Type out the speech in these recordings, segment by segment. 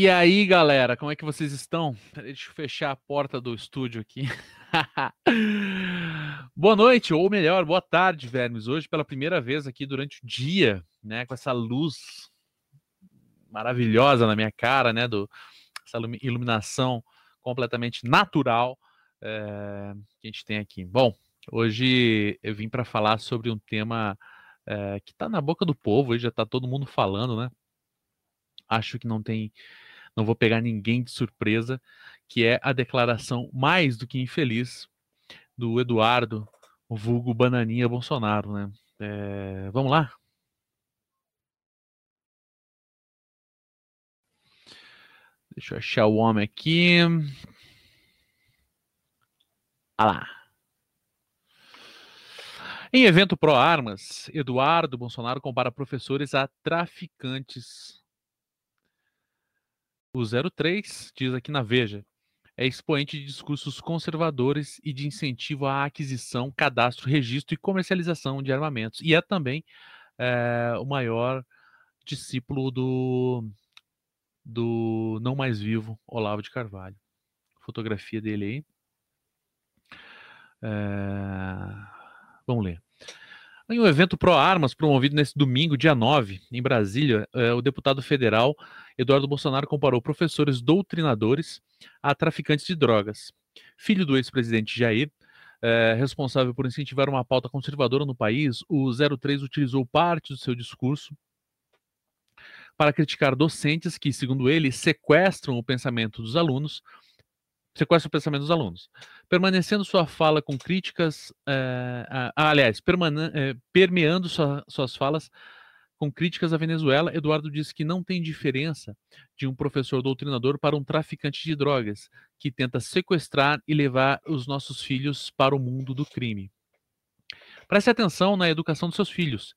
E aí, galera, como é que vocês estão? Deixa eu fechar a porta do estúdio aqui. boa noite, ou melhor, boa tarde, vermes. Hoje, pela primeira vez aqui durante o dia, né, com essa luz maravilhosa na minha cara, né, do, essa iluminação completamente natural é, que a gente tem aqui. Bom, hoje eu vim para falar sobre um tema é, que está na boca do povo, já está todo mundo falando, né? Acho que não tem, não vou pegar ninguém de surpresa, que é a declaração mais do que infeliz do Eduardo, o vulgo Bananinha Bolsonaro, né? É, vamos lá? Deixa eu achar o homem aqui. Ah lá. Em evento pró-armas, Eduardo Bolsonaro compara professores a traficantes. O 03 diz aqui na Veja: é expoente de discursos conservadores e de incentivo à aquisição, cadastro, registro e comercialização de armamentos. E é também é, o maior discípulo do do não mais vivo Olavo de Carvalho. Fotografia dele aí. É... Vamos ler. Em um evento pró-armas promovido nesse domingo, dia 9, em Brasília, é, o deputado federal Eduardo Bolsonaro comparou professores doutrinadores a traficantes de drogas. Filho do ex-presidente Jair, é, responsável por incentivar uma pauta conservadora no país, o 03 utilizou parte do seu discurso para criticar docentes que, segundo ele, sequestram o pensamento dos alunos, sequestram o pensamento dos alunos. Permanecendo sua fala com críticas, é, aliás, é, permeando sua, suas falas com críticas à Venezuela, Eduardo disse que não tem diferença de um professor doutrinador para um traficante de drogas que tenta sequestrar e levar os nossos filhos para o mundo do crime. Preste atenção na educação dos seus filhos.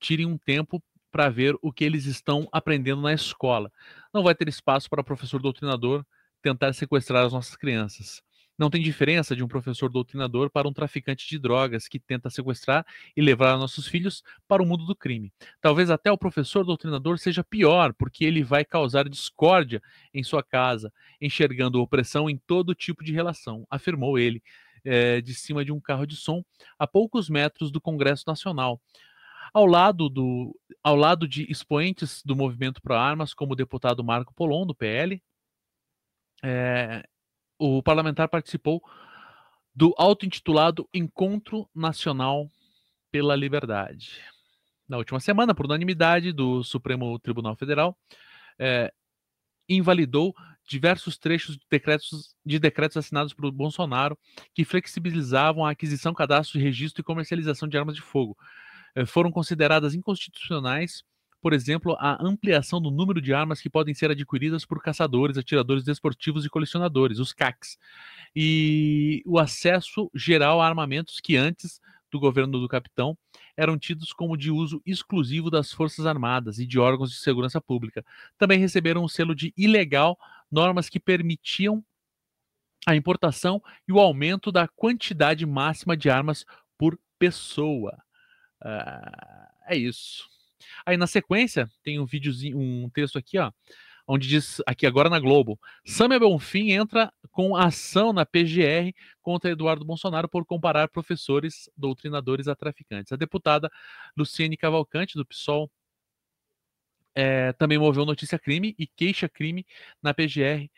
Tire um tempo para ver o que eles estão aprendendo na escola. Não vai ter espaço para professor doutrinador tentar sequestrar as nossas crianças. Não tem diferença de um professor doutrinador para um traficante de drogas que tenta sequestrar e levar nossos filhos para o mundo do crime. Talvez até o professor doutrinador seja pior, porque ele vai causar discórdia em sua casa, enxergando opressão em todo tipo de relação, afirmou ele, é, de cima de um carro de som, a poucos metros do Congresso Nacional ao lado, do, ao lado de expoentes do movimento Pro Armas, como o deputado Marco Polon, do PL, é, o parlamentar participou do auto-intitulado Encontro Nacional pela Liberdade. Na última semana, por unanimidade do Supremo Tribunal Federal, é, invalidou diversos trechos de decretos, de decretos assinados por Bolsonaro que flexibilizavam a aquisição, cadastro, registro e comercialização de armas de fogo, eh, foram consideradas inconstitucionais, por exemplo, a ampliação do número de armas que podem ser adquiridas por caçadores, atiradores desportivos e colecionadores, os CACs, e o acesso geral a armamentos que antes do governo do capitão eram tidos como de uso exclusivo das Forças Armadas e de órgãos de segurança pública. Também receberam o selo de ilegal normas que permitiam a importação e o aumento da quantidade máxima de armas por pessoa. Uh, é isso. Aí na sequência tem um videozinho, um texto aqui, ó, onde diz aqui agora na Globo, Samia Bonfim entra com ação na PGR contra Eduardo Bolsonaro por comparar professores doutrinadores a traficantes. A deputada Luciene Cavalcante do PSOL é, também moveu notícia crime e queixa crime na PGR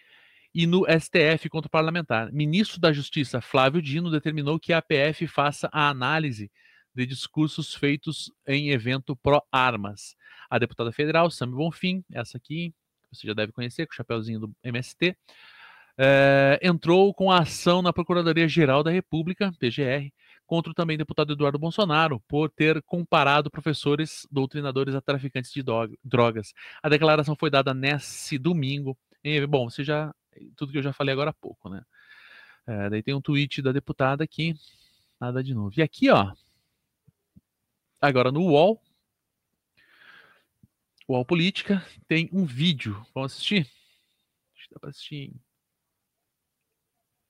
e no STF contra o parlamentar. Ministro da Justiça Flávio Dino determinou que a APF faça a análise de discursos feitos em evento pró-armas. A deputada federal, Sami Bonfim, essa aqui, você já deve conhecer, com o chapéuzinho do MST, é, eh, entrou com a ação na Procuradoria-Geral da República, PGR, contra o também deputado Eduardo Bolsonaro, por ter comparado professores doutrinadores a traficantes de drogas. A declaração foi dada nesse domingo. Bom, você já. Tudo que eu já falei agora há pouco, né? É, daí tem um tweet da deputada aqui, nada de novo. E aqui, ó, Agora no UOL, UOL Política, tem um vídeo. Vamos assistir? Acho que dá para assistir.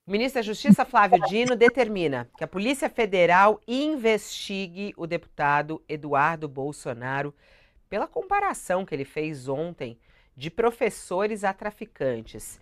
O ministro da Justiça, Flávio Dino, determina que a Polícia Federal investigue o deputado Eduardo Bolsonaro pela comparação que ele fez ontem de professores a traficantes.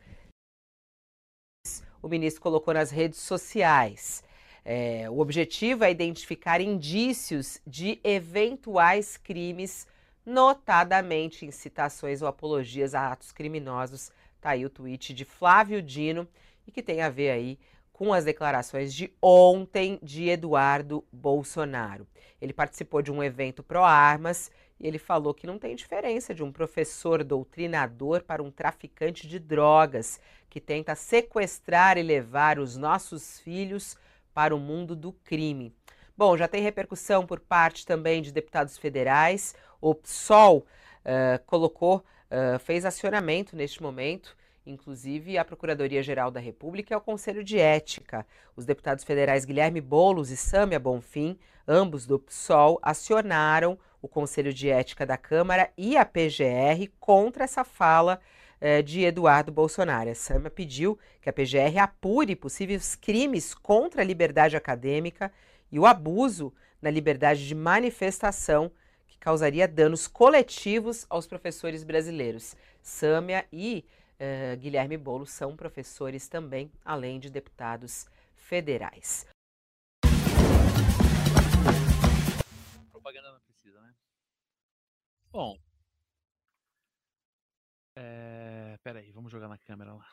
O ministro colocou nas redes sociais. É, o objetivo é identificar indícios de eventuais crimes, notadamente incitações ou apologias a atos criminosos. Tá aí o tweet de Flávio Dino e que tem a ver aí com as declarações de ontem de Eduardo Bolsonaro. Ele participou de um evento pró-armas e ele falou que não tem diferença de um professor doutrinador para um traficante de drogas que tenta sequestrar e levar os nossos filhos para o mundo do crime. Bom, já tem repercussão por parte também de deputados federais. O PSOL uh, colocou, uh, fez acionamento neste momento inclusive a Procuradoria-Geral da República e ao Conselho de Ética. Os deputados federais Guilherme Boulos e Sâmia Bonfim, ambos do PSOL, acionaram o Conselho de Ética da Câmara e a PGR contra essa fala de Eduardo Bolsonaro. A Sâmia pediu que a PGR apure possíveis crimes contra a liberdade acadêmica e o abuso na liberdade de manifestação que causaria danos coletivos aos professores brasileiros. Sâmia e uh, Guilherme Boulos são professores também, além de deputados federais. Propaganda não precisa, né? Bom. É, peraí, vamos jogar na câmera lá.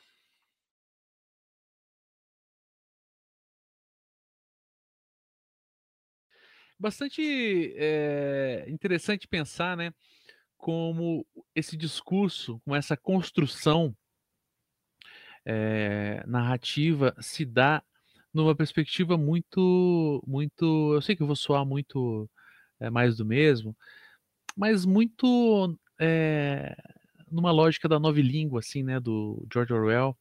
Bastante é, interessante pensar, né? como esse discurso, com essa construção é, narrativa se dá numa perspectiva muito, muito, eu sei que eu vou soar muito é, mais do mesmo, mas muito é, numa lógica da nova língua, assim, né, do George Orwell,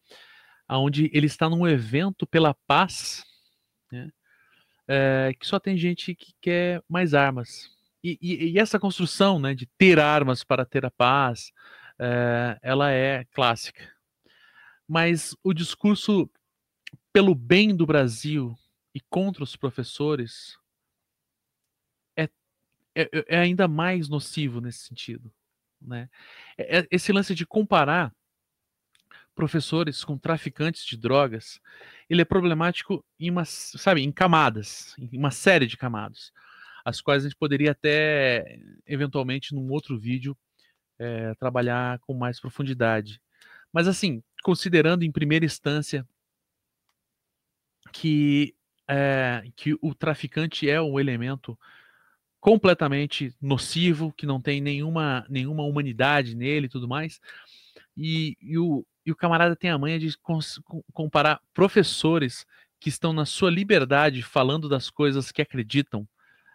aonde ele está num evento pela paz, né, que só tem gente que quer mais armas, e, e, e, essa construção né, de ter armas para ter a paz, é, ela é clássica. Mas o discurso pelo bem do Brasil e contra os professores é, é, é ainda mais nocivo nesse sentido. Né? É, esse lance de comparar professores com traficantes de drogas, ele é problemático em uma, sabe, em camadas, em uma série de camadas as quais a gente poderia até, eventualmente, num outro vídeo, é, trabalhar com mais profundidade. Mas, assim, considerando em primeira instância que, é, que o traficante é um elemento completamente nocivo, que não tem nenhuma, nenhuma humanidade nele e tudo mais, e, e, o, e o camarada tem a manha de comparar professores que estão na sua liberdade falando das coisas que acreditam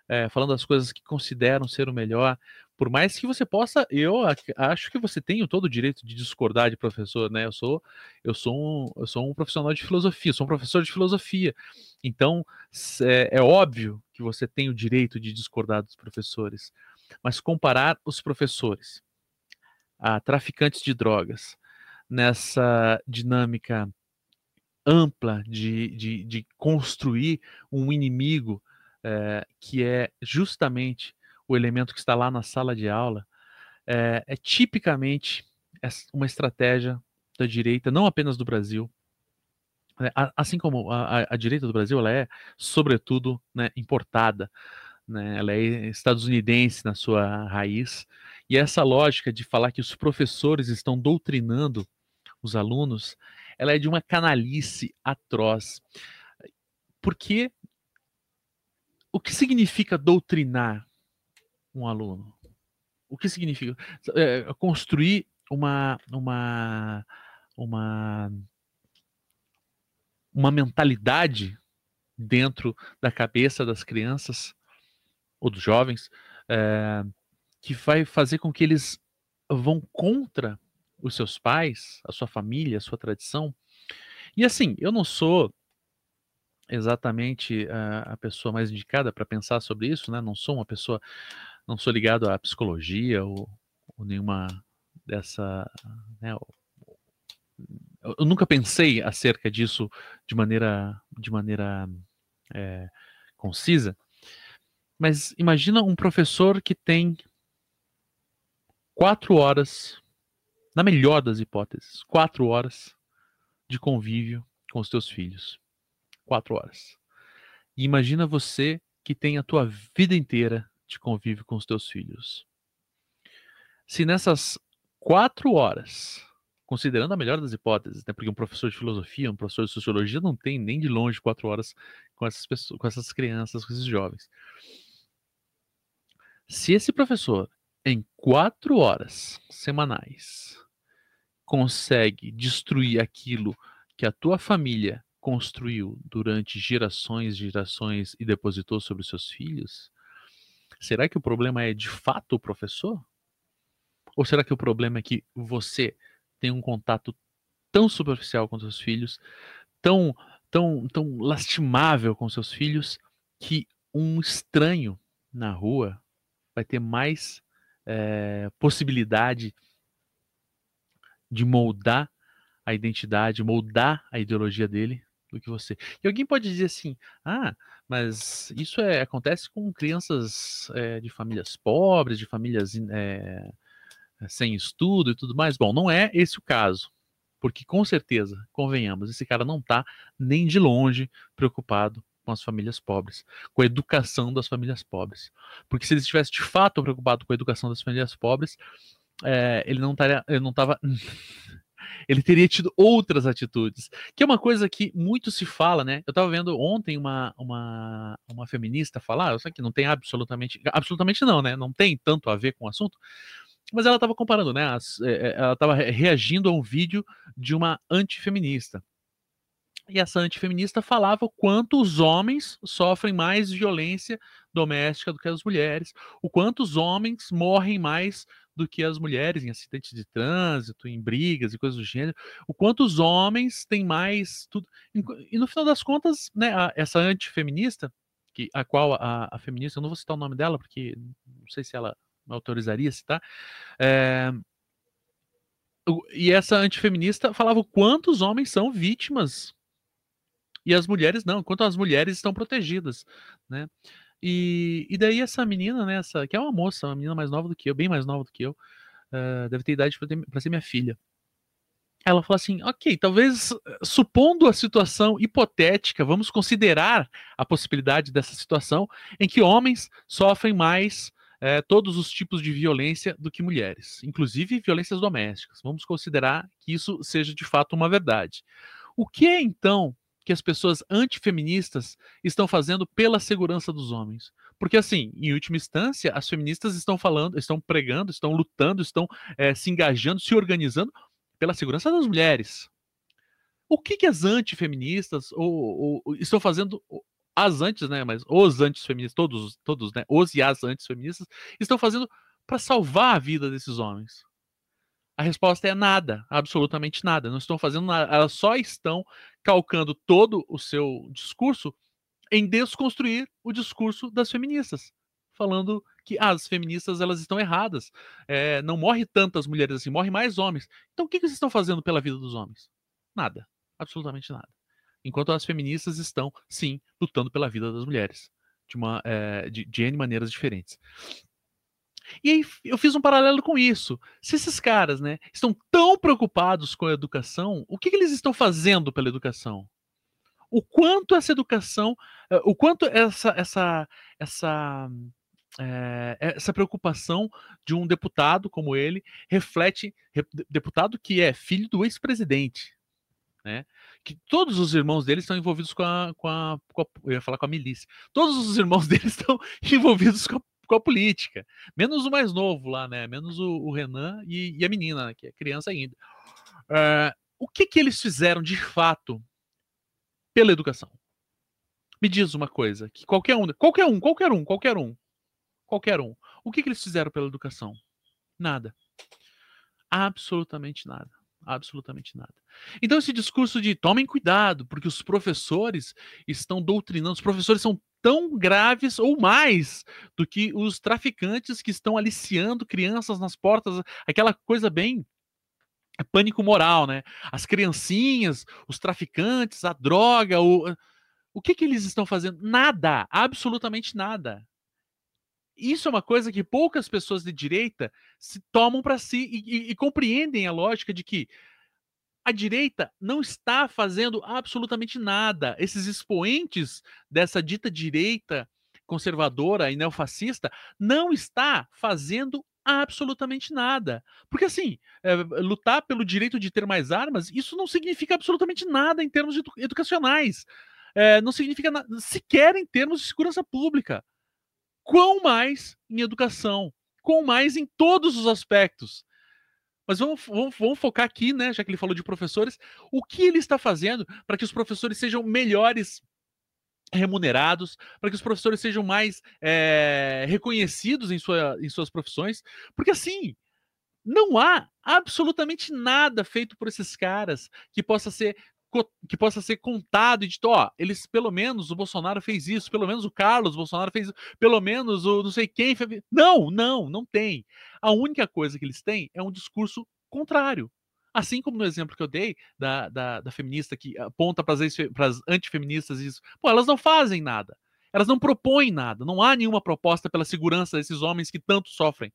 é, falando das coisas que consideram ser o melhor, por mais que você possa, eu acho que você tem todo o direito de discordar de professor, né? Eu sou, eu sou um, eu sou um profissional de filosofia, sou um professor de filosofia. Então, é, é óbvio que você tem o direito de discordar dos professores. Mas comparar os professores a traficantes de drogas nessa dinâmica ampla de, de, de construir um inimigo é, que é justamente o elemento que está lá na sala de aula, é, é tipicamente uma estratégia da direita, não apenas do Brasil, assim como a, a, direita do Brasil, ela é, sobretudo, né, importada, né, ela é estadunidense na sua raiz, e essa lógica de falar que os professores estão doutrinando os alunos, ela é de uma canalice atroz. Porque o que significa doutrinar um aluno? O que significa é, construir uma, uma, uma, uma mentalidade dentro da cabeça das crianças ou dos jovens é, que vai fazer com que eles vão contra os seus pais, a sua família, a sua tradição. E assim, eu não sou exatamente a, a pessoa mais indicada para pensar sobre isso, né? Não sou uma pessoa, não sou ligado à psicologia ou, ou nenhuma dessa, né? Eu, nunca pensei acerca disso de maneira, de maneira é, concisa. Mas imagina um professor que tem quatro horas na melhor das hipóteses, quatro horas de convívio com os teus filhos. Quatro horas. E imagina você que tem a tua vida inteira de convívio com os teus filhos. Se nessas quatro horas, considerando a melhor das hipóteses, né, porque um professor de filosofia, um professor de sociologia não tem nem de longe quatro horas com essas pessoas, com essas crianças, com esses jovens. Se esse professor, em quatro horas semanais, consegue destruir aquilo que a tua família construiu durante gerações, gerações e depositou sobre os seus filhos, será que o problema é de fato o professor? Ou será que o problema é que você tem um contato tão superficial com seus filhos, tão tão tão lastimável com seus filhos que um estranho na rua vai ter mais é, possibilidade de moldar a identidade, moldar a ideologia dele do que você. E alguém pode dizer assim: ah, mas isso é, acontece com crianças é, de famílias pobres, de famílias é, sem estudo e tudo mais. Bom, não é esse o caso. Porque com certeza, convenhamos, esse cara não está nem de longe preocupado com as famílias pobres, com a educação das famílias pobres. Porque se ele estivesse de fato preocupado com a educação das famílias pobres, é, ele não estaria, ele não estava ele teria tido outras atitudes. Que é uma coisa que muito se fala, né? Eu estava vendo ontem uma, uma, uma feminista falar, eu sei que não tem absolutamente, absolutamente não, né? Não tem tanto a ver com o assunto, mas ela estava comparando, né? As, é, ela estava reagindo a um vídeo de uma antifeminista. E essa antifeminista falava o quanto os homens sofrem mais violência doméstica do que as mulheres, o quanto os homens morrem mais do que as mulheres em acidentes de trânsito, em brigas e coisas do gênero, o quanto os homens têm mais tudo. E no final das contas, né, a, essa antifeminista, que, a qual a, a, feminista, eu não vou citar o nome dela, porque não sei se ela autorizaria citar, é, e essa antifeminista falava o quanto os homens são vítimas e as mulheres não, enquanto as mulheres estão protegidas, né? E, e daí essa menina, né, essa, que é uma moça, uma menina mais nova do que eu, bem mais nova do que eu, uh, deve ter idade para ser minha filha. Ela falou assim: ok, talvez, supondo a situação hipotética, vamos considerar a possibilidade dessa situação em que homens sofrem mais é, todos os tipos de violência do que mulheres, inclusive violências domésticas. Vamos considerar que isso seja de fato uma verdade. O que é então que as pessoas antifeministas estão fazendo pela segurança dos homens. Porque, assim, em última instância, as feministas estão falando, estão pregando, estão lutando, estão é, se engajando, se organizando pela segurança das mulheres. O que, que as antifeministas ou, ou, estão fazendo? As antes, né? Mas os antifeministas, todos, todos, né? Os e as antifeministas estão fazendo para salvar a vida desses homens. A resposta é nada, absolutamente nada. Não estão fazendo nada, elas só estão calcando todo o seu discurso em desconstruir o discurso das feministas, falando que ah, as feministas elas estão erradas, é, não morre tantas mulheres assim, morre mais homens. Então o que, que vocês estão fazendo pela vida dos homens? Nada, absolutamente nada. Enquanto as feministas estão, sim, lutando pela vida das mulheres de, uma, é, de, de N maneiras diferentes. E aí eu fiz um paralelo com isso. Se esses caras, né, estão tão preocupados com a educação, o que, que eles estão fazendo pela educação? O quanto essa educação, eh, o quanto essa essa essa é, essa preocupação de um deputado como ele reflete deputado que é filho do ex-presidente, né? Que todos os irmãos dele estão envolvidos com a, com a, com a, eu ia falar com a milícia. Todos os irmãos dele estão envolvidos com a com a política. Menos o mais novo lá, né? Menos o, o Renan e, e, a menina, né? que é criança ainda. Uh, o que, que eles fizeram de fato pela educação? Me diz uma coisa, que qualquer um, qualquer um, qualquer um, qualquer um, qualquer um, o que, que eles fizeram pela educação? Nada. Absolutamente nada absolutamente nada. Então, esse discurso de tomem cuidado, porque os professores estão doutrinando, os professores são tão graves ou mais do que os traficantes que estão aliciando crianças nas portas, aquela coisa bem pânico moral, né? As criancinhas, os traficantes, a droga, o, o que que eles estão fazendo? Nada, absolutamente nada. Isso é uma coisa que poucas pessoas de direita se tomam para si e, e, e compreendem a lógica de que a direita não está fazendo absolutamente nada. Esses expoentes dessa dita direita conservadora e neofascista não está fazendo absolutamente nada. Porque, assim, é, lutar pelo direito de ter mais armas, isso não significa absolutamente nada em termos edu educacionais. É, não significa sequer em termos de segurança pública. Quão mais em educação, quão mais em todos os aspectos. Mas vamos, vamos, vamos, focar aqui, né? Já que ele falou de professores, o que ele está fazendo para que os professores sejam melhores remunerados, para que os professores sejam mais é, reconhecidos em, sua, em suas profissões, porque assim não há absolutamente nada feito por esses caras que possa ser que possa ser contado e dito, ó, eles pelo menos o Bolsonaro fez isso, pelo menos o Carlos Bolsonaro fez pelo menos o não sei quem fez. Não, não, não tem. A única coisa que eles têm é um discurso contrário. Assim como no exemplo que eu dei da, da, da feminista que aponta para as antifeministas isso, pô, elas não fazem nada. Elas não propõem nada. Não há nenhuma proposta pela segurança desses homens que tanto sofrem.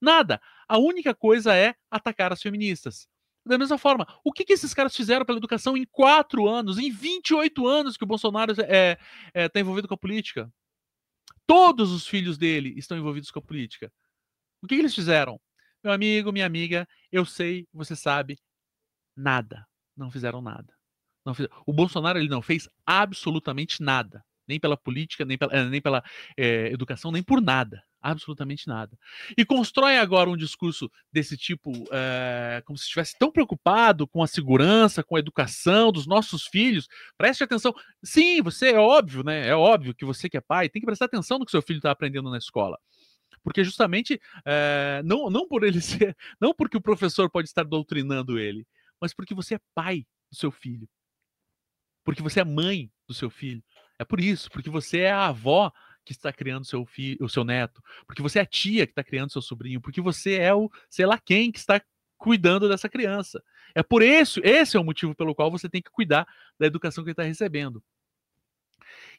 Nada. A única coisa é atacar as feministas. Da mesma forma, o que, que esses caras fizeram pela educação em quatro anos, em 28 anos que o Bolsonaro está é, é, tá envolvido com a política? Todos os filhos dele estão envolvidos com a política. O que, que eles fizeram? Meu amigo, minha amiga, eu sei, você sabe, nada. Não fizeram nada. Não. O Bolsonaro ele não fez absolutamente nada. Nem pela política, nem pela, eh, nem pela é, educação, nem por nada. Absolutamente nada. E constrói agora um discurso desse tipo, é, como se estivesse tão preocupado com a segurança, com a educação dos nossos filhos. Preste atenção. Sim, você é óbvio, né? É óbvio que você que é pai tem que prestar atenção no que seu filho está aprendendo na escola porque justamente é, não, não por ele ser, não porque o professor pode estar doutrinando ele, mas porque você é pai do seu filho, porque você é mãe do seu filho. É por isso, porque você é a avó que está criando seu filho, o seu neto, porque você é a tia que está criando seu sobrinho, porque você é o sei lá quem que está cuidando dessa criança. É por isso, esse é o motivo pelo qual você tem que cuidar da educação que ele está recebendo.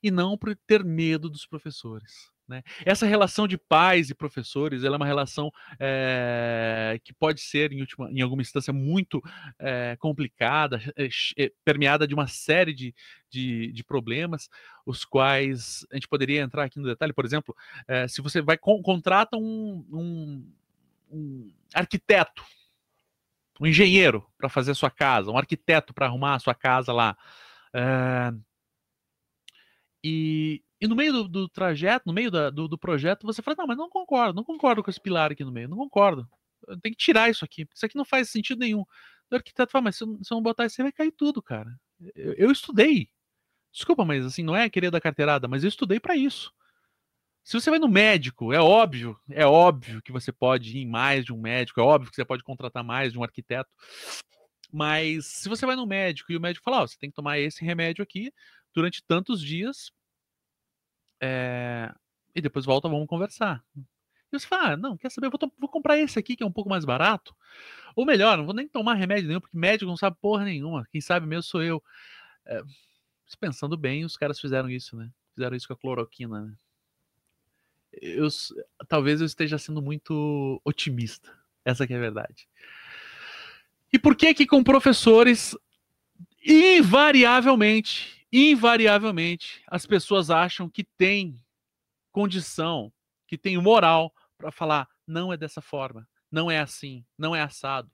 E não por ter medo dos professores. Né? Essa relação de pais e professores é uma relação é, que pode ser, em, última, em alguma instância, muito é, complicada, é, permeada de uma série de, de, de, problemas, os quais a gente poderia entrar aqui no detalhe. Por exemplo, se você vai contrata um, um, um arquiteto, um engenheiro para fazer a sua casa, um arquiteto para arrumar a sua casa lá. e e no meio do, do trajeto, no meio da, do, do, projeto, você fala, não, mas não concordo, não concordo com esse pilar aqui no meio, não concordo. Tem que tirar isso aqui, isso aqui não faz sentido nenhum. O arquiteto fala, mas se eu, se eu não botar isso, vai cair tudo, cara. Eu, eu, estudei. Desculpa, mas assim, não é querer da carteirada, mas eu estudei para isso. Se você vai no médico, é óbvio, é óbvio que você pode ir em mais de um médico, é óbvio que você pode contratar mais de um arquiteto. Mas se você vai no médico e o médico fala, oh, você tem que tomar esse remédio aqui durante tantos dias é, e depois volta, vamos conversar. E você fala, ah, não, quer saber, vou, vou, comprar esse aqui que é um pouco mais barato. Ou melhor, não vou nem tomar remédio nenhum, porque médico não sabe porra nenhuma. Quem sabe mesmo sou eu. É, pensando bem, os caras fizeram isso, né? Fizeram isso com a cloroquina, né? Eu, talvez eu esteja sendo muito otimista. Essa que é a verdade. E por que que com professores invariavelmente invariavelmente as pessoas acham que tem condição, que tem moral para falar não é dessa forma, não é assim, não é assado.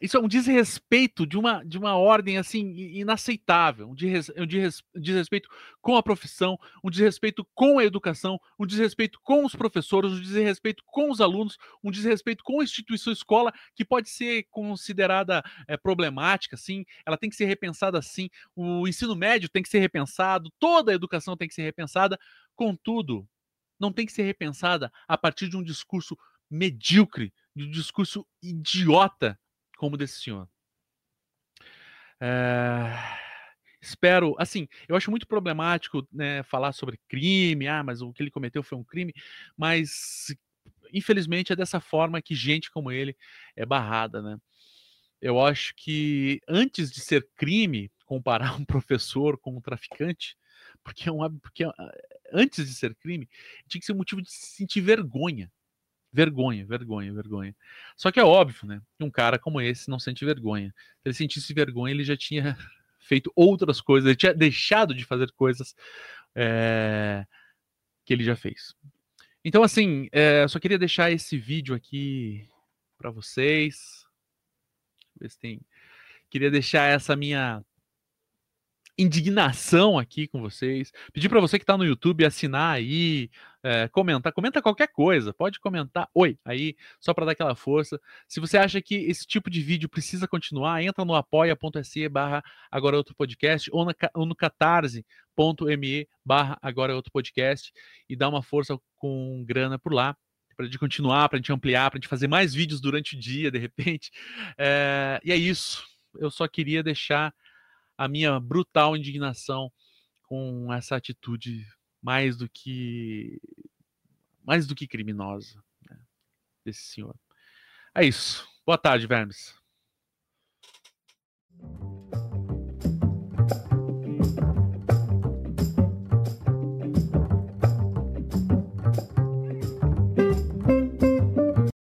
Isso é um desrespeito de uma, de uma ordem assim inaceitável, um, um desrespeito com a profissão, um desrespeito com a educação, um desrespeito com os professores, um desrespeito com os alunos, um desrespeito com a instituição escola que pode ser considerada é, problemática, sim, ela tem que ser repensada sim, o ensino médio tem que ser repensado, toda a educação tem que ser repensada, contudo, não tem que ser repensada a partir de um discurso medíocre, de um discurso idiota como desse senhor. É... Espero, assim, eu acho muito problemático né, falar sobre crime, ah, mas o que ele cometeu foi um crime, mas infelizmente é dessa forma que gente como ele é barrada, né? Eu acho que antes de ser crime comparar um professor com um traficante, porque é um porque é, antes de ser crime, tinha que ser um motivo de se sentir vergonha. Vergonha, vergonha, vergonha. Só que é óbvio, né? Que um cara como esse não sente vergonha. Se ele sentisse vergonha, ele já tinha feito outras coisas, ele tinha deixado de fazer coisas é, que ele já fez. Então, assim, é, só queria deixar esse vídeo aqui para vocês. Ver se tem. Queria deixar essa minha indignação aqui com vocês. Pedir para você que está no YouTube assinar aí, é, comentar, comenta qualquer coisa, pode comentar oi aí, só para dar aquela força. Se você acha que esse tipo de vídeo precisa continuar, entra no apoia.se barra agora outro podcast ou, na, ou no catarse.me barra agora outro podcast e dá uma força com grana por lá para gente continuar, para a gente ampliar, para a gente fazer mais vídeos durante o dia, de repente. É, e é isso. Eu só queria deixar a minha brutal indignação com essa atitude mais do que mais do que criminosa né, desse senhor. É isso. Boa tarde, Vermes.